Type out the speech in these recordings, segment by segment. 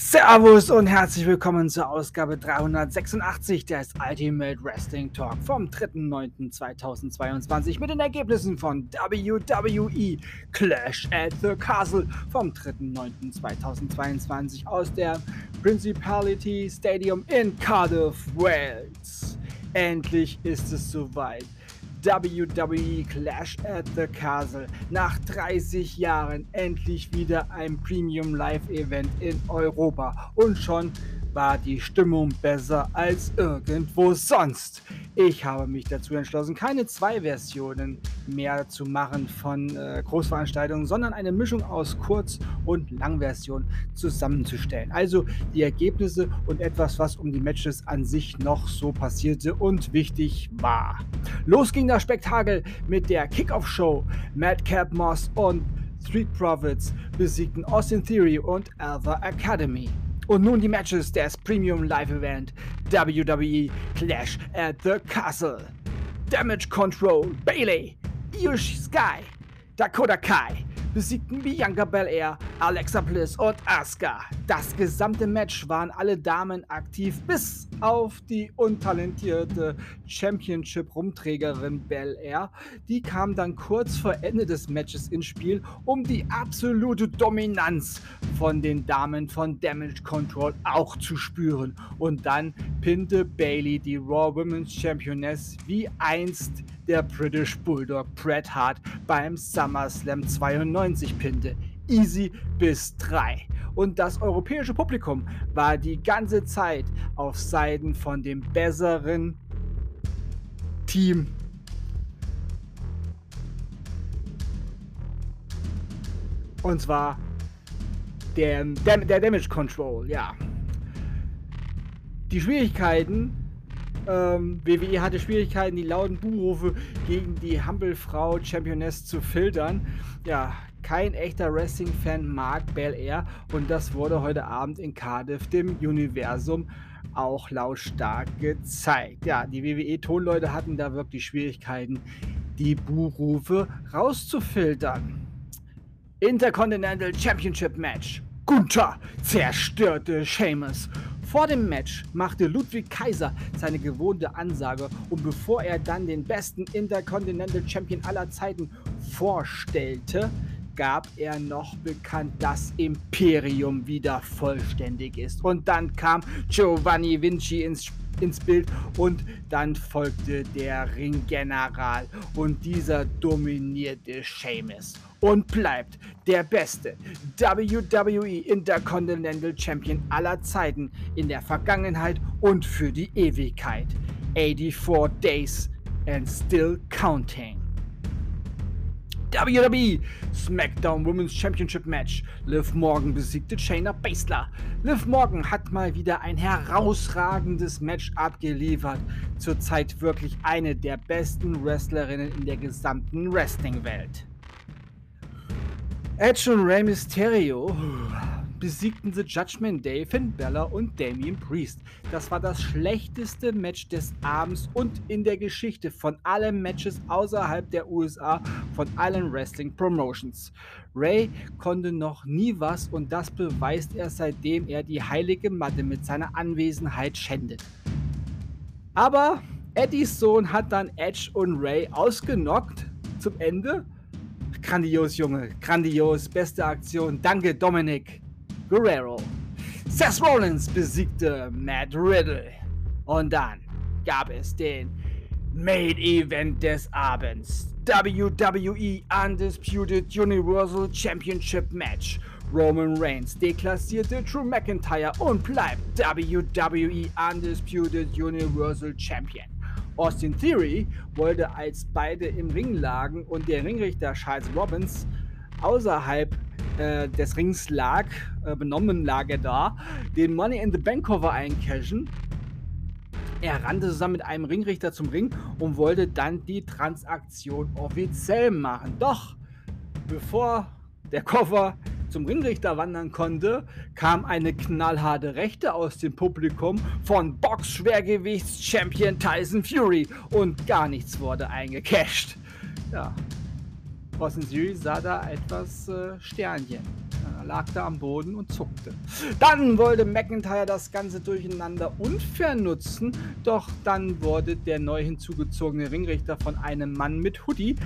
Servus und herzlich willkommen zur Ausgabe 386 des Ultimate Wrestling Talk vom 3.9.2022 mit den Ergebnissen von WWE Clash at the Castle vom 3.9.2022 aus der Principality Stadium in Cardiff, Wales. Endlich ist es soweit. WWE Clash at the Castle. Nach 30 Jahren endlich wieder ein Premium Live Event in Europa. Und schon war die Stimmung besser als irgendwo sonst. Ich habe mich dazu entschlossen, keine zwei Versionen mehr zu machen von äh, Großveranstaltungen, sondern eine Mischung aus Kurz- und Langversion zusammenzustellen. Also die Ergebnisse und etwas, was um die Matches an sich noch so passierte und wichtig war. Los ging das Spektakel mit der Kickoff-Show. Madcap Moss und Street Profits besiegten Austin Theory und Alpha Academy. Und nun die Matches des Premium Live Event WWE Clash at the Castle. Damage Control, Bailey, Io Sky, Dakota Kai besiegten Bianca Belair, Alexa Bliss und Asuka. Das gesamte Match waren alle Damen aktiv, bis auf die untalentierte Championship-Rumträgerin Belair. Die kam dann kurz vor Ende des Matches ins Spiel, um die absolute Dominanz von den Damen von Damage Control auch zu spüren. Und dann pinte Bailey die Raw Women's Championess wie einst der British Bulldog Bret Hart beim SummerSlam 92 pinte. Easy bis 3. Und das europäische Publikum war die ganze Zeit auf Seiten von dem besseren Team. Und zwar der, der, der Damage Control, ja. Die Schwierigkeiten ähm, WWE hatte Schwierigkeiten, die lauten Buhrufe gegen die Humble-Frau Championess zu filtern. Ja, kein echter Wrestling-Fan mag Bel Air und das wurde heute Abend in Cardiff, dem Universum, auch lautstark gezeigt. Ja, die WWE-Tonleute hatten da wirklich Schwierigkeiten, die Buhrufe rauszufiltern. Intercontinental Championship Match. Gunther zerstörte Sheamus vor dem Match machte Ludwig Kaiser seine gewohnte Ansage und bevor er dann den besten Intercontinental Champion aller Zeiten vorstellte, gab er noch bekannt, dass Imperium wieder vollständig ist. Und dann kam Giovanni Vinci ins Spiel ins Bild und dann folgte der Ringgeneral und dieser dominierte Sheamus und bleibt der beste WWE Intercontinental Champion aller Zeiten in der Vergangenheit und für die Ewigkeit. 84 Days and still counting. WWE SmackDown Women's Championship Match. Liv Morgan besiegte Shayna Baszler. Liv Morgan hat mal wieder ein herausragendes Match abgeliefert. Zurzeit wirklich eine der besten Wrestlerinnen in der gesamten Wrestling-Welt. Edge und Rey Mysterio besiegten The Judgment Day Finn Balor und Damien Priest. Das war das schlechteste Match des Abends und in der Geschichte von allen Matches außerhalb der USA von allen Wrestling Promotions. Ray konnte noch nie was und das beweist er seitdem er die heilige Matte mit seiner Anwesenheit schändet. Aber Eddies Sohn hat dann Edge und Ray ausgenockt zum Ende. Grandios, Junge. Grandios. Beste Aktion. Danke, Dominik. Guerrero. Seth Rollins besiegte Matt Riddle. Und dann gab es den Main Event des Abends. WWE Undisputed Universal Championship Match. Roman Reigns deklassierte Drew McIntyre und bleibt WWE Undisputed Universal Champion. Austin Theory wollte, als beide im Ring lagen und der Ringrichter Charles Robbins außerhalb äh, des Rings lag, äh, benommen lag er da, den Money in the Bank Cover eincashen. Er rannte zusammen mit einem Ringrichter zum Ring und wollte dann die Transaktion offiziell machen. Doch bevor der Koffer zum Ringrichter wandern konnte, kam eine knallharte Rechte aus dem Publikum von Box-Schwergewichts-Champion Tyson Fury und gar nichts wurde eingecasht. Ja, Austin Theory sah da etwas äh, Sternchen. Er lag da am Boden und zuckte. Dann wollte McIntyre das Ganze durcheinander unfair nutzen, doch dann wurde der neu hinzugezogene Ringrichter von einem Mann mit Hoodie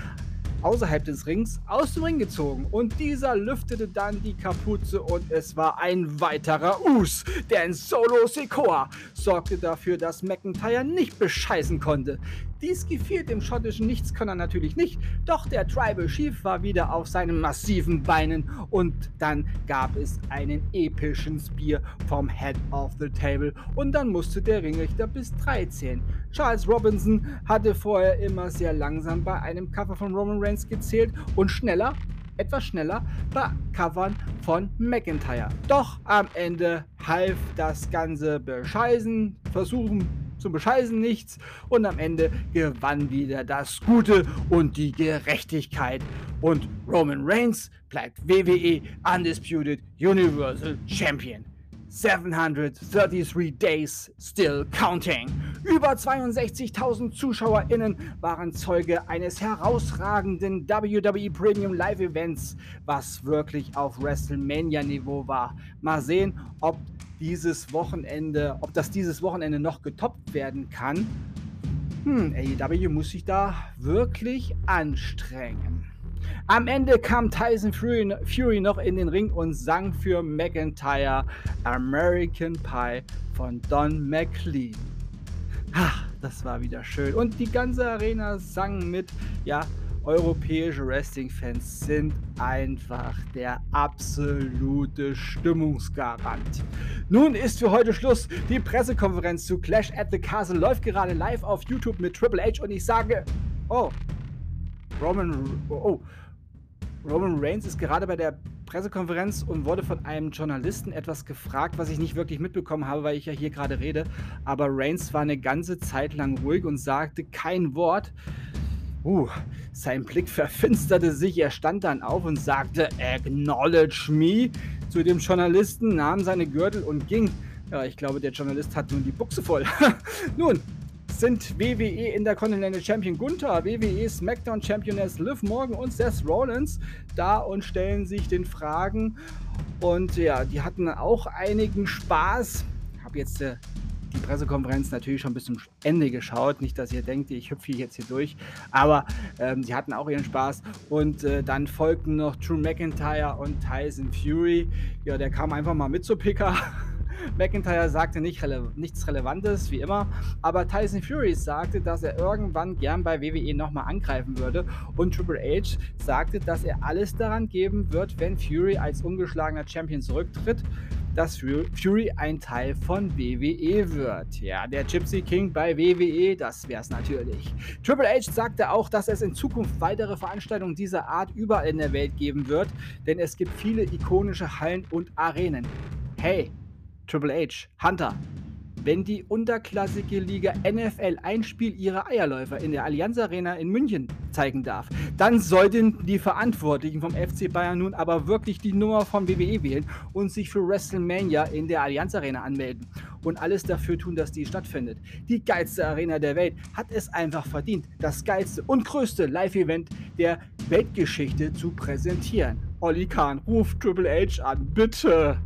außerhalb des Rings aus dem Ring gezogen und dieser lüftete dann die Kapuze und es war ein weiterer Us, denn Solo Sikoa sorgte dafür, dass McIntyre nicht bescheißen konnte. Dies gefiel dem schottischen Nichtskönner natürlich nicht, doch der Tribal Chief war wieder auf seinen massiven Beinen und dann gab es einen epischen Spear vom Head of the Table und dann musste der Ringrichter bis 3 zählen. Charles Robinson hatte vorher immer sehr langsam bei einem Cover von Roman Reigns gezählt und schneller etwas schneller bei Covern von McIntyre. Doch am Ende half das ganze Bescheißen, Versuchen zum Bescheißen nichts und am Ende gewann wieder das Gute und die Gerechtigkeit. Und Roman Reigns bleibt WWE Undisputed Universal Champion. 733 Days Still Counting. Über 62.000 ZuschauerInnen waren Zeuge eines herausragenden WWE Premium Live Events, was wirklich auf WrestleMania-Niveau war. Mal sehen, ob dieses Wochenende, ob das dieses Wochenende noch getoppt werden kann. Hm, AEW muss sich da wirklich anstrengen. Am Ende kam Tyson Fury, noch in den Ring und sang für McIntyre American Pie von Don McLean. Ach, das war wieder schön. Und die ganze Arena sang mit. Ja, europäische Wrestling-Fans sind einfach der absolute Stimmungsgarant. Nun ist für heute Schluss. Die Pressekonferenz zu Clash at the Castle läuft gerade live auf YouTube mit Triple H und ich sage, oh, Roman, oh, Roman Reigns ist gerade bei der Pressekonferenz und wurde von einem Journalisten etwas gefragt, was ich nicht wirklich mitbekommen habe, weil ich ja hier gerade rede. Aber Reigns war eine ganze Zeit lang ruhig und sagte kein Wort. Uh, sein Blick verfinsterte sich, er stand dann auf und sagte, Acknowledge me zu dem Journalisten, nahm seine Gürtel und ging. Ja, ich glaube, der Journalist hat nun die Buchse voll. nun, sind WWE Intercontinental Champion Gunther, WWE SmackDown Championess Liv Morgan und Seth Rollins da und stellen sich den Fragen. Und ja, die hatten auch einigen Spaß. Ich habe jetzt äh, die Pressekonferenz natürlich schon bis zum Ende geschaut. Nicht, dass ihr denkt, ich hüpfe jetzt hier durch. Aber ähm, sie hatten auch ihren Spaß. Und äh, dann folgten noch Drew McIntyre und Tyson Fury. Ja, der kam einfach mal mit zu Picker. McIntyre sagte nicht rele nichts Relevantes, wie immer, aber Tyson Fury sagte, dass er irgendwann gern bei WWE nochmal angreifen würde und Triple H sagte, dass er alles daran geben wird, wenn Fury als ungeschlagener Champion zurücktritt dass Fury ein Teil von WWE wird. Ja, der Gypsy King bei WWE, das wär's natürlich. Triple H sagte auch, dass es in Zukunft weitere Veranstaltungen dieser Art überall in der Welt geben wird, denn es gibt viele ikonische Hallen und Arenen. Hey, Triple H, Hunter, wenn die unterklassige Liga NFL ein Spiel ihrer Eierläufer in der Allianz Arena in München zeigen darf, dann sollten die Verantwortlichen vom FC Bayern nun aber wirklich die Nummer von WWE wählen und sich für WrestleMania in der Allianz Arena anmelden und alles dafür tun, dass die stattfindet. Die geilste Arena der Welt hat es einfach verdient, das geilste und größte Live-Event der Weltgeschichte zu präsentieren. Olli Kahn ruft Triple H an, bitte!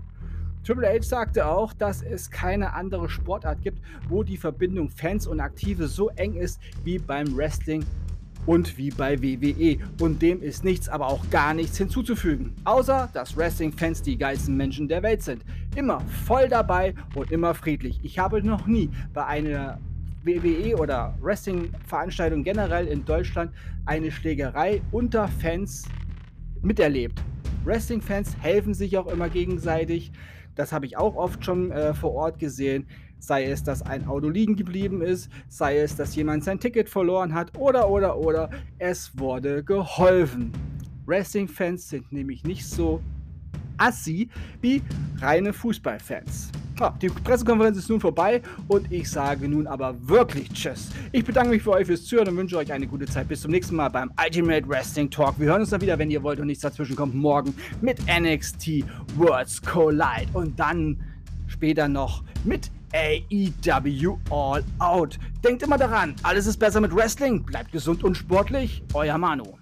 Triple H sagte auch, dass es keine andere Sportart gibt, wo die Verbindung Fans und Aktive so eng ist wie beim Wrestling und wie bei WWE. Und dem ist nichts, aber auch gar nichts hinzuzufügen. Außer, dass Wrestling-Fans die geilsten Menschen der Welt sind. Immer voll dabei und immer friedlich. Ich habe noch nie bei einer WWE oder Wrestling-Veranstaltung generell in Deutschland eine Schlägerei unter Fans miterlebt. Wrestling-Fans helfen sich auch immer gegenseitig. Das habe ich auch oft schon äh, vor Ort gesehen. Sei es, dass ein Auto liegen geblieben ist, sei es, dass jemand sein Ticket verloren hat oder, oder, oder. Es wurde geholfen. Wrestling-Fans sind nämlich nicht so assi wie reine Fußballfans. Ja, die Pressekonferenz ist nun vorbei und ich sage nun aber wirklich Tschüss. Ich bedanke mich für euch fürs Zuhören und wünsche euch eine gute Zeit. Bis zum nächsten Mal beim Ultimate Wrestling Talk. Wir hören uns dann wieder, wenn ihr wollt und nichts dazwischen kommt, morgen mit NXT Worlds Collide und dann später noch mit AEW All Out. Denkt immer daran, alles ist besser mit Wrestling. Bleibt gesund und sportlich. Euer Manu.